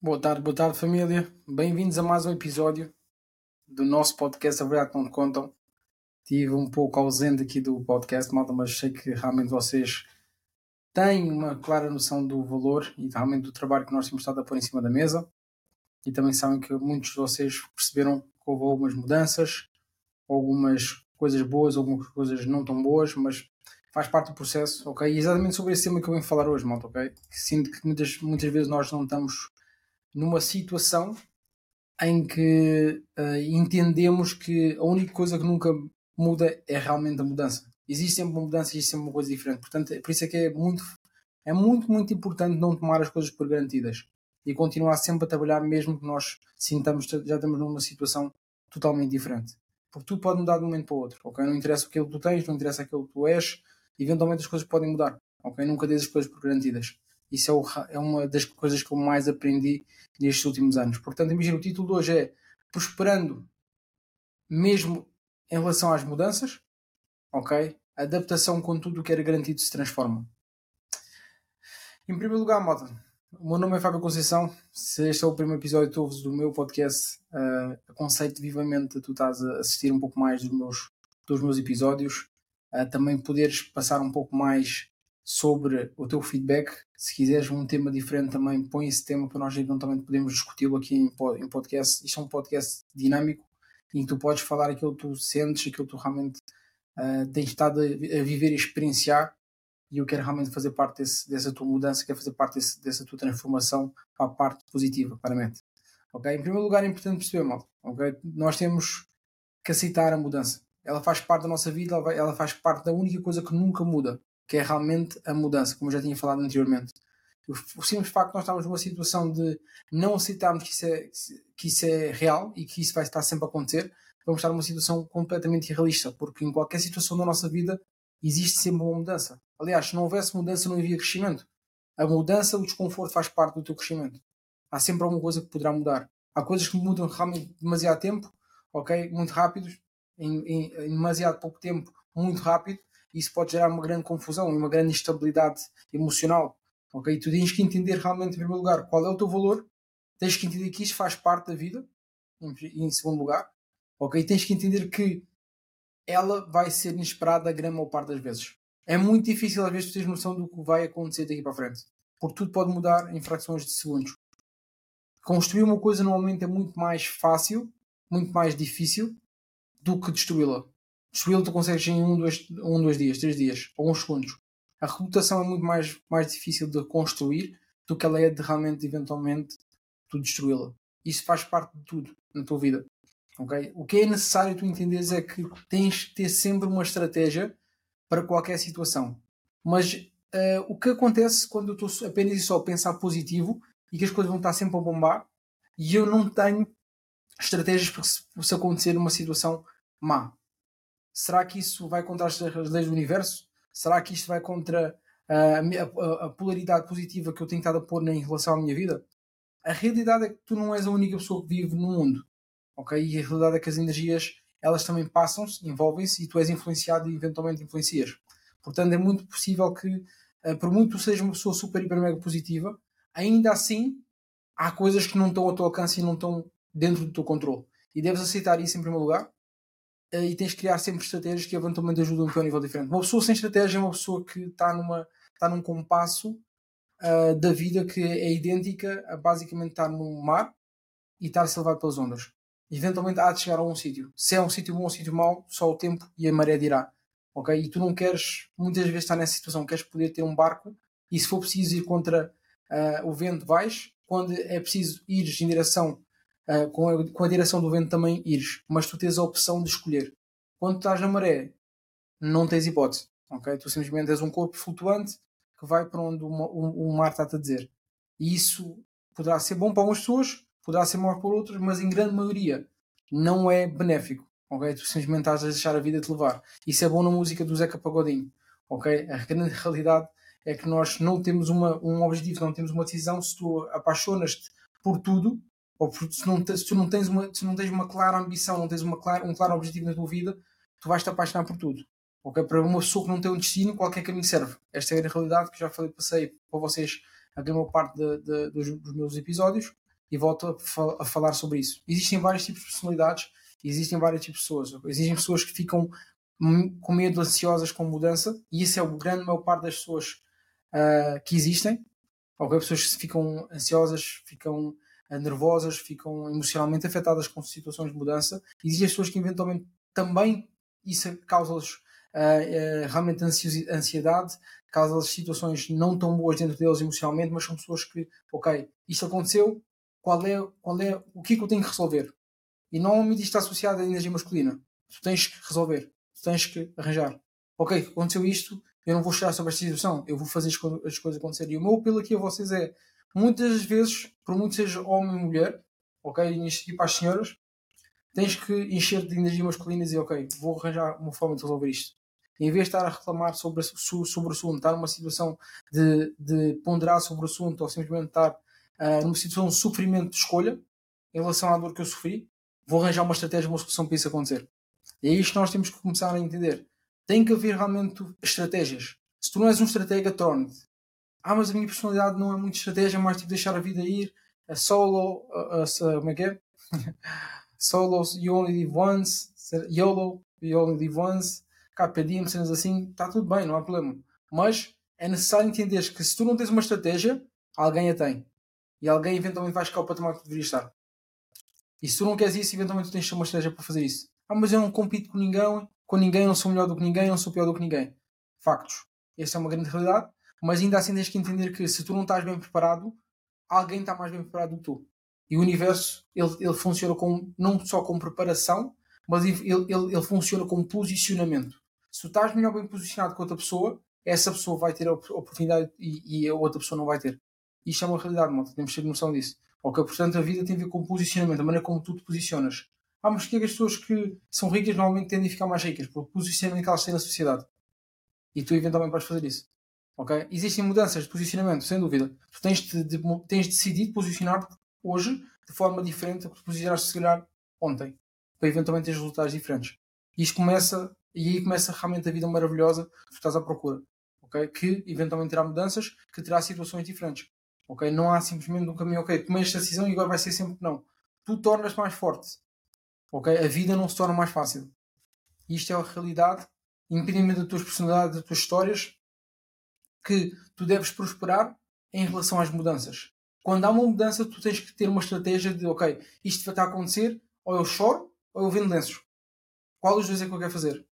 Boa tarde, boa tarde família. Bem-vindos a mais um episódio do nosso podcast A Verdade Não Contam. Estive um pouco ausente aqui do podcast, malta, mas sei que realmente vocês têm uma clara noção do valor e realmente do trabalho que nós temos estado a pôr em cima da mesa. E também sabem que muitos de vocês perceberam que houve algumas mudanças, algumas coisas boas, algumas coisas não tão boas, mas faz parte do processo, ok? E é exatamente sobre esse tema que eu venho falar hoje, malta, ok? Sinto que muitas, muitas vezes nós não estamos numa situação em que uh, entendemos que a única coisa que nunca muda é realmente a mudança. Existe sempre uma mudança, existe sempre uma coisa diferente. Portanto, é por isso é que é muito, é muito, muito importante não tomar as coisas por garantidas e continuar sempre a trabalhar, mesmo que nós sintamos já estamos numa situação totalmente diferente. Porque tudo pode mudar de um momento para o outro. Okay? Não interessa aquilo que tu tens, não interessa aquilo que tu és, eventualmente as coisas podem mudar. Okay? Nunca dês as coisas por garantidas. Isso é, o, é, uma das coisas que eu mais aprendi nestes últimos anos. Portanto, imagina, o título de hoje é Prosperando mesmo em relação às mudanças, ok? Adaptação com tudo o que era garantido se transforma. Em primeiro lugar, moda, o meu nome é Fábio Conceição. Se este é o primeiro episódio ouves do meu podcast, uh, aconselho-te vivamente a tu estás a assistir um pouco mais dos meus, dos meus episódios. Uh, também poderes passar um pouco mais sobre o teu feedback. Se quiseres um tema diferente também, põe esse tema para nós eventualmente podemos discuti-lo aqui em, podcast. Isto é um podcast dinâmico em que tu podes falar aquilo que tu sentes, aquilo que tu realmente uh, tens estado a, viver e experienciar. E eu quero realmente fazer parte desse, dessa tua mudança, quero fazer parte desse, dessa tua transformação para a parte positiva, para a mente. Ok? Em primeiro lugar, é importante perceber, mal. Ok? Nós temos que aceitar a mudança. Ela faz parte da nossa vida, ela faz parte da única coisa que nunca muda que é realmente a mudança, como eu já tinha falado anteriormente. O simples facto de nós estarmos numa situação de não aceitarmos que isso, é, que isso é real e que isso vai estar sempre a acontecer, vamos estar numa situação completamente irrealista, porque em qualquer situação da nossa vida existe sempre uma mudança. Aliás, se não houvesse mudança, não havia crescimento. A mudança, o desconforto faz parte do teu crescimento. Há sempre alguma coisa que poderá mudar. Há coisas que mudam realmente demasiado tempo, ok? Muito rápidos, em, em, em demasiado pouco tempo, muito rápido, isso pode gerar uma grande confusão e uma grande instabilidade emocional. Ok? Tu tens que entender realmente, em primeiro lugar, qual é o teu valor, tens que entender que isso faz parte da vida, em, segundo lugar, ok? Tens que entender que ela vai ser inesperada a grande maior parte das vezes. É muito difícil às vezes tu teres noção do que vai acontecer daqui para frente, porque tudo pode mudar em frações de segundos. Construir uma coisa normalmente é muito mais fácil, muito mais difícil do que destruí-la. Destruí-lo tu consegues em um dois, um, dois dias, três dias, ou uns segundos. A reputação é muito mais, mais difícil de construir do que ela é de realmente, eventualmente, tu destruí-la. Isso faz parte de tudo na tua vida. Okay? O que é necessário tu entenderes é que tens que ter sempre uma estratégia para qualquer situação. Mas uh, o que acontece quando eu estou apenas e só a pensar positivo e que as coisas vão estar sempre a bombar e eu não tenho estratégias para se, se acontecer uma situação má? Será que isso vai contra as leis do universo? Será que isto vai contra a, a, a polaridade positiva que eu tenho estado a pôr em relação à minha vida? A realidade é que tu não és a única pessoa que vive no mundo. Ok? E a realidade é que as energias elas também passam-se, envolvem-se e tu és influenciado e eventualmente influencias. Portanto, é muito possível que, eh, por muito que sejas uma pessoa super, hiper, mega positiva, ainda assim há coisas que não estão ao teu alcance e não estão dentro do teu controle. E deves aceitar isso em primeiro lugar e tens de criar sempre estratégias que eventualmente ajudam a um nível diferente. Uma pessoa sem estratégia é uma pessoa que está numa está num compasso uh, da vida que é idêntica a basicamente estar num mar e estar a ser levado pelas ondas. Eventualmente há de chegar a um sítio. Se é um sítio bom ou um sítio mau, só o tempo e a maré dirá. Ok? E tu não queres muitas vezes estar nessa situação, queres poder ter um barco e se for preciso ir contra uh, o vento vais, quando é preciso ir em direção uh, com, a, com a direção do vento também ires, mas tu tens a opção de escolher. Quando estás na maré, não tens hipótese, ok? Tu simplesmente és um corpo flutuante que vai para onde o, o, o mar está-te a dizer. E isso poderá ser bom para algumas pessoas, poderá ser mau para outras, mas em grande maioria não é benéfico, ok? Tu simplesmente estás a deixar a vida te levar. Isso é bom na música do Zeca Pagodinho, ok? A grande realidade é que nós não temos uma, um objetivo, não temos uma decisão. Se tu apaixonas-te por tudo, ou se, não, se, tu não tens uma, se não tens uma clara ambição, não tens uma clara, um claro objetivo na tua vida, tu vais te apaixonar por tudo. Okay? Para uma pessoa que não tem um destino, qualquer caminho serve. Esta é a realidade que já falei, passei para vocês a grande parte de, de, dos, dos, meus episódios. e volto a, a falar sobre isso. Existem vários tipos de personalidades, existem vários tipos de pessoas. Existem pessoas que ficam com medo, ansiosas com mudança, e isso é o grande maior parte das pessoas uh, que existem. Ok, pessoas que ficam ansiosas, ficam nervosas, ficam emocionalmente afetadas com situações de mudança. Existem pessoas que eventualmente também isso causa-lhes uh, realmente ansiedade, causa-lhes situações não tão boas dentro deles emocionalmente, mas são pessoas que, ok, isto aconteceu, qual é, qual é, o que é que eu tenho que resolver? E normalmente isto está associado à energia masculina. Tu tens que resolver, tu tens que arranjar. Ok, aconteceu isto, eu não vou chorar sobre esta situação, eu vou fazer as, co as coisas acontecerem. E o meu apelo aqui a vocês é, muitas vezes, por muito seja homem ou mulher, ok, e para as senhoras, tens que encher de energia masculina e ok, vou arranjar uma forma de resolver isto. Em vez de estar a reclamar sobre, sobre o assunto, estar numa situação de, de ponderar sobre o assunto ou simplesmente estar uh, numa situação de sofrimento de escolha em relação à dor que eu sofri, vou arranjar uma estratégia, uma solução para isso acontecer. E é isto que nós temos que começar a entender. Tem que haver realmente estratégias. Se tu não és um estratega, torne-te. Ah, mas a minha personalidade não é muito estratégia, é mais tipo deixar a vida ir, a solo, a, a, como é que é? Solos, you only live once, YOLO, you only live once, carpe diem, cenas assim, está tudo bem, não há problema. Mas é necessário entender que se tu não tens uma estratégia, alguém a tem. E alguém eventualmente vai chegar ao patamar que deveria estar. E se tu não queres isso, eventualmente tu tens uma estratégia para fazer isso. Ah, mas eu não compito com ninguém, com ninguém, não sou melhor do que ninguém, não sou pior do que ninguém. Factos. Essa é uma grande realidade, mas ainda assim tens que entender que se tu não estás bem preparado, alguém está mais bem preparado do que tu. E o universo, ele, ele funciona com, não só com preparação, mas ele, ele, ele funciona com posicionamento. Se tu estás melhor bem posicionado que outra pessoa, essa pessoa vai ter a oportunidade e, e a outra pessoa não vai ter. Isto é uma realidade, malta. Temos que ter noção disso. Ok, portanto, a vida tem a ver com posicionamento, a maneira como tu te posicionas. Ah, mas que as pessoas que são ricas normalmente tendem a ficar mais ricas? Pelo posicionamento que elas têm na sociedade. E tu eventualmente vais fazer isso. Ok? Existem mudanças de posicionamento, sem dúvida. Tu tens de, de, tens de decidir posicionar hoje de forma diferente do que posicionaste se calhar ontem. Para eventualmente ter resultados diferentes. E isto começa, e aí começa realmente a vida maravilhosa que tu estás à procura. Ok? Que eventualmente terá mudanças, que terá situações diferentes. Ok? Não há simplesmente um caminho, ok, tomei esta decisão e agora vai ser sempre não. Tu tornas mais forte. Ok? A vida não se torna mais fácil. Isto é a realidade, independentemente das tuas personalidades, das tuas histórias, que tu deves prosperar em relação às mudanças. Quando há uma mudança, tu tens que ter uma estratégia de, ok, isto vai estar a acontecer, ou eu choro, ou eu vendo lenços. Qual dos dois é que eu quero fazer?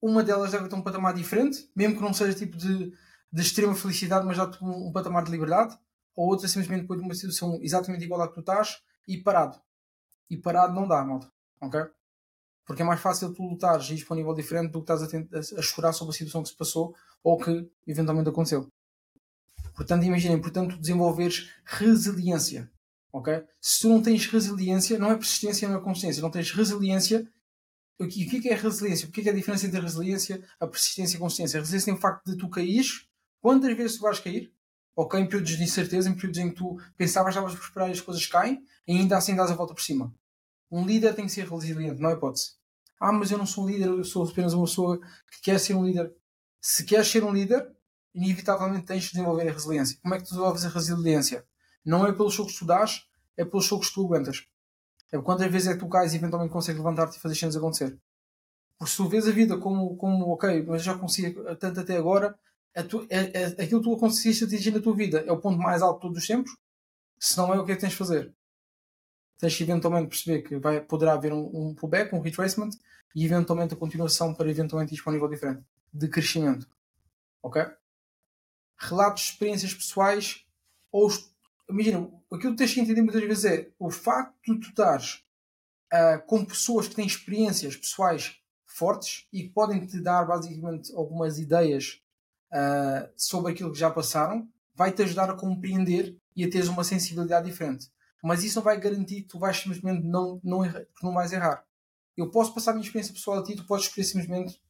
Uma delas deve ter um patamar diferente, mesmo que não seja tipo de de extrema felicidade, mas dá-te um, um, patamar de liberdade, ou outra simplesmente depois de uma situação exatamente igual à que tu estás e parado. E parado não dá, malta. Ok? Porque é mais fácil tu lutares e ir para um nível diferente do que estás a, a, a chorar sobre a situação que se passou ou que eventualmente aconteceu. Portanto, imagina, é importante desenvolveres resiliência. Ok? Se tu não tens resiliência, não é persistência, não é consciência, não tens resiliência. O que é, é resiliência? O que é, a diferença entre a resiliência, a persistência e a consciência? A resiliência é o facto de tu caís Quantas vezes tu vais cair? Ok, em períodos de incerteza, em períodos em que tu pensavas que estavas a prosperar e as coisas caem, e ainda assim dás a volta por cima. Um líder tem que ser resiliente, não é hipótese. Ah, mas eu não sou um líder, eu sou apenas uma pessoa que quer ser um líder. Se queres ser um líder, inevitavelmente tens de desenvolver a resiliência. Como é que tu desenvolves a resiliência? Não é pelos jogos que tu dás, é pelos jogos que tu aguentas. É quantas vezes é que tu cais e eventualmente consegues levantar-te e fazer as cenas acontecer. Porque se tu vês a vida como, como ok, mas já consigo tanto até agora, a tu, a, a, aquilo que tu conseguiste atingir na tua vida é o ponto mais alto de todos os tempos, se não é o que é que tens de fazer. Tens eventualmente perceber que vai, poderá haver um, um pullback, um retracement e eventualmente a continuação para eventualmente ir para um nível diferente de crescimento. Ok? Relatos de experiências pessoais ou imagina, aquilo que tens que entender muitas vezes é o facto de tu estares uh, com pessoas que têm experiências pessoais fortes e que podem te dar basicamente algumas ideias uh, sobre aquilo que já passaram, vai-te ajudar a compreender e a teres uma sensibilidade diferente. Mas isso não vai garantir que tu vais simplesmente não, não, errar, que não vais errar. Eu posso passar a minha experiência pessoal a ti, tu podes escolher simplesmente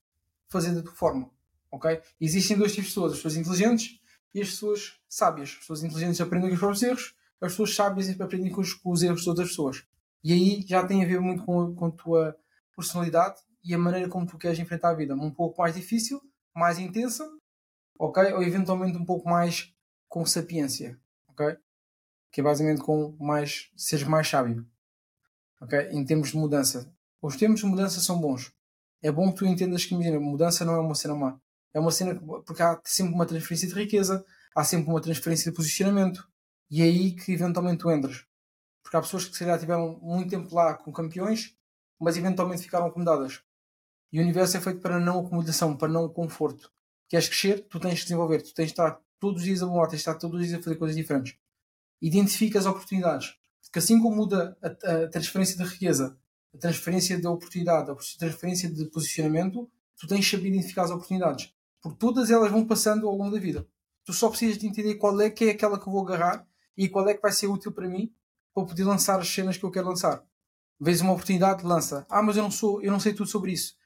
fazer da tua forma. Ok? Existem dois tipos de pessoas: as pessoas inteligentes e as pessoas sábias. As pessoas inteligentes aprendem com os próprios erros, as pessoas sábias aprendem com os, com os erros de outras pessoas. E aí já tem a ver muito com, com a tua personalidade e a maneira como tu queres enfrentar a vida. Um pouco mais difícil, mais intensa, ok? Ou eventualmente um pouco mais com sapiência, ok? Que é basicamente com mais, seres mais sábio. Ok? Em termos de mudança. Os termos de mudança são bons. É bom que tu entendas que, imagina, mudança não é uma cena má. É uma cena porque há sempre uma transferência de riqueza, há sempre uma transferência de posicionamento. E é aí que eventualmente tu entras. Porque há pessoas que se calhar tiveram muito tempo lá com campeões, mas eventualmente ficaram acomodadas. E o universo é feito para não acomodação, para não conforto. Queres crescer, tu tens que desenvolver, tu tens de estar todos os dias a bom, tens de estar todos os dias a fazer coisas diferentes. Identifica as oportunidades. Porque assim como muda a, a transferência de riqueza, a transferência de oportunidade, a transferência de posicionamento, tu tens de saber identificar as oportunidades. Porque todas elas vão passando ao longo da vida. Tu só precisas de entender qual é que é aquela que eu vou agarrar e qual é que vai ser útil para mim para poder lançar as cenas que eu quero lançar. Vês uma oportunidade, lança. Ah, mas eu não sou, eu não sei tudo sobre isso.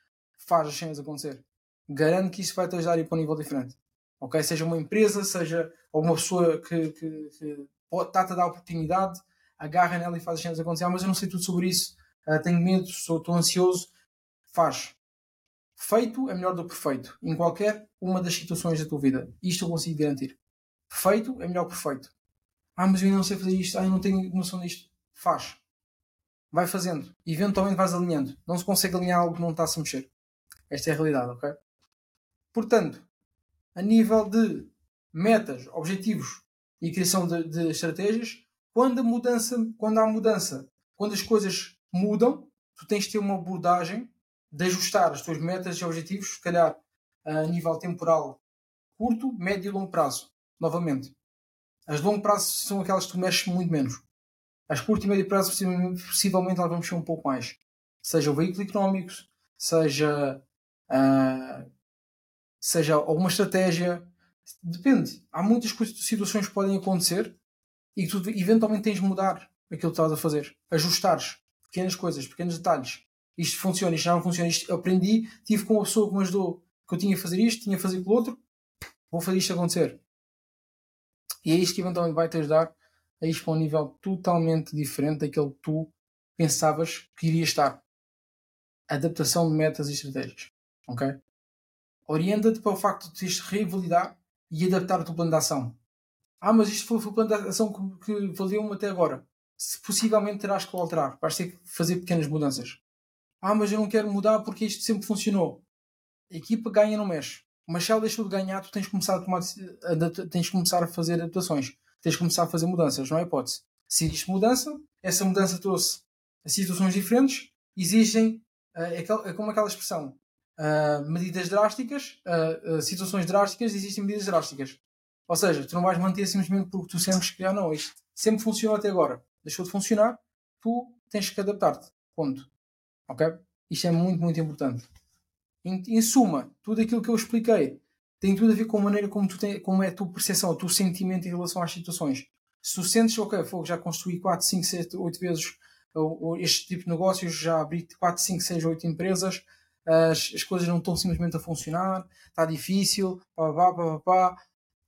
Faz as cenas acontecer. Garanto que isso vai te ajudar a ir para um nível diferente. Ok? Seja uma empresa, seja alguma pessoa que, que, que está-te a dar oportunidade, agarra nela e faz as cenas acontecer. Ah, mas eu não sei tudo sobre isso. Uh, tenho medo, estou ansioso. Faz. Feito é melhor do que perfeito. Em qualquer uma das situações da tua vida. Isto eu consigo garantir. Perfeito é melhor que perfeito. Ah, mas eu não sei fazer isto. Ah, eu não tenho noção disto. Faz vai fazendo. Eventualmente vais alinhando. Não se consegue alinhar algo que não está a se mexer. Esta é a realidade, ok? Portanto, a nível de metas, objetivos e criação de, de estratégias, quando a mudança, quando há mudança, quando as coisas mudam, tu tens de ter uma abordagem de ajustar as tuas metas e objetivos, se calhar a nível temporal curto, médio e longo prazo. Novamente. As de longo prazo são aquelas que tu mexes muito menos. As curto e médio prazo, possivelmente, elas vão mexer um pouco mais. Seja o veículo económico, seja, uh, seja alguma estratégia. Depende. Há muitas situações que podem acontecer e que tu eventualmente tens de mudar aquilo que estás a fazer. Ajustares pequenas coisas, pequenos detalhes. Isto funciona, isto não funciona. Isto aprendi, tive com uma pessoa que me ajudou que eu tinha a fazer isto, tinha a fazer aquilo outro. Vou fazer isto acontecer. E é isto que eventualmente vai te ajudar a ir para um nível totalmente diferente daquele que tu pensavas que iria estar. Adaptação de metas e estratégias. Ok? Orienta-te para o facto de de revalidar e adaptar o teu plano de ação. Ah, mas isto foi, foi o plano de ação que, que valeu-me até agora. Se possivelmente terás que alterar. Vais ter que fazer pequenas mudanças. Ah, mas eu não quero mudar porque isto sempre funcionou. A equipa ganha não mexe. Se ela deixou de ganhar, tu tens de começar a, tomar, tens começar a fazer adaptações tens de começar a fazer mudanças, não é hipótese. Se existe mudança, essa mudança trouxe situações diferentes, exigem, uh, é, como aquela expressão, uh, medidas drásticas, uh, situações drásticas, existem medidas drásticas. Ou seja, tu não vais manter simplesmente porque tu sentes que, ah, não, isto sempre funcionou até agora, deixou de funcionar, tu tens que adaptar-te. Ponto. Ok? Isto é muito, muito importante. Em, em suma, tudo aquilo que eu expliquei tem tudo a ver com a maneira como, tu tem, como é a tua percepção, o teu sentimento em relação às situações. Se tu sentes, ok, fogo, já construí 4, 5, 7, 8 vezes este tipo de negócios, já abri 4, 5, 6, 8 empresas, as, as coisas não estão simplesmente a funcionar, está difícil, pá, pá, pá, pá,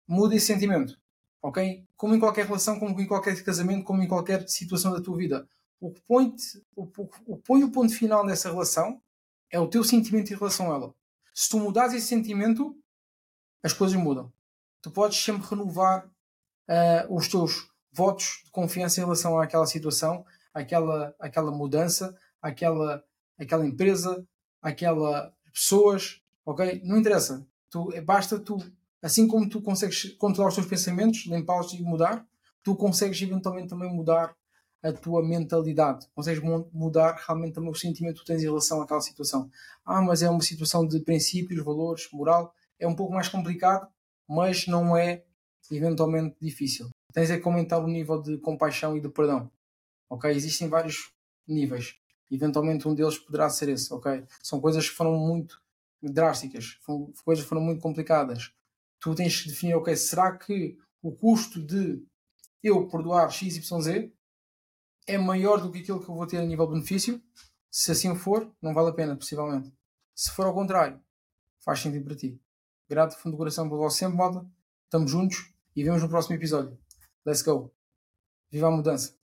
muda esse sentimento, ok? Como em qualquer relação, como em qualquer casamento, como em qualquer situação da tua vida. O que põe o, o, o, põe o ponto final nessa relação é o teu sentimento em relação a ela. Se tu mudares esse sentimento, as coisas mudam. Tu podes sempre renovar uh, os teus votos de confiança em relação àquela situação, àquela, àquela mudança, àquela, àquela empresa, àquela pessoas, ok? Não interessa. Tu, basta tu, assim como tu consegues controlar os teus pensamentos, limpá-los e mudar, tu consegues eventualmente também mudar a tua mentalidade. Consegues mudar realmente também o sentimento que tens em relação àquela situação. Ah, mas é uma situação de princípios, valores, moral é um pouco mais complicado, mas não é eventualmente difícil. Tens é que aumentar o nível de compaixão e de perdão. Ok? Existem vários níveis. Eventualmente um deles poderá ser esse, ok? São coisas que foram muito drásticas, foram, coisas que foram muito complicadas. Tu tens que definir, ok, será que o custo de eu perdoar XYZ é maior do que aquilo que eu vou ter a nível de benefício? Se assim for, não vale a pena, possivelmente. Se for ao contrário, faz sentido para ti. Grato fundo do coração por vosso sempre, malta. Estamos juntos e vemos no próximo episódio. Let's go. Viva a mudança.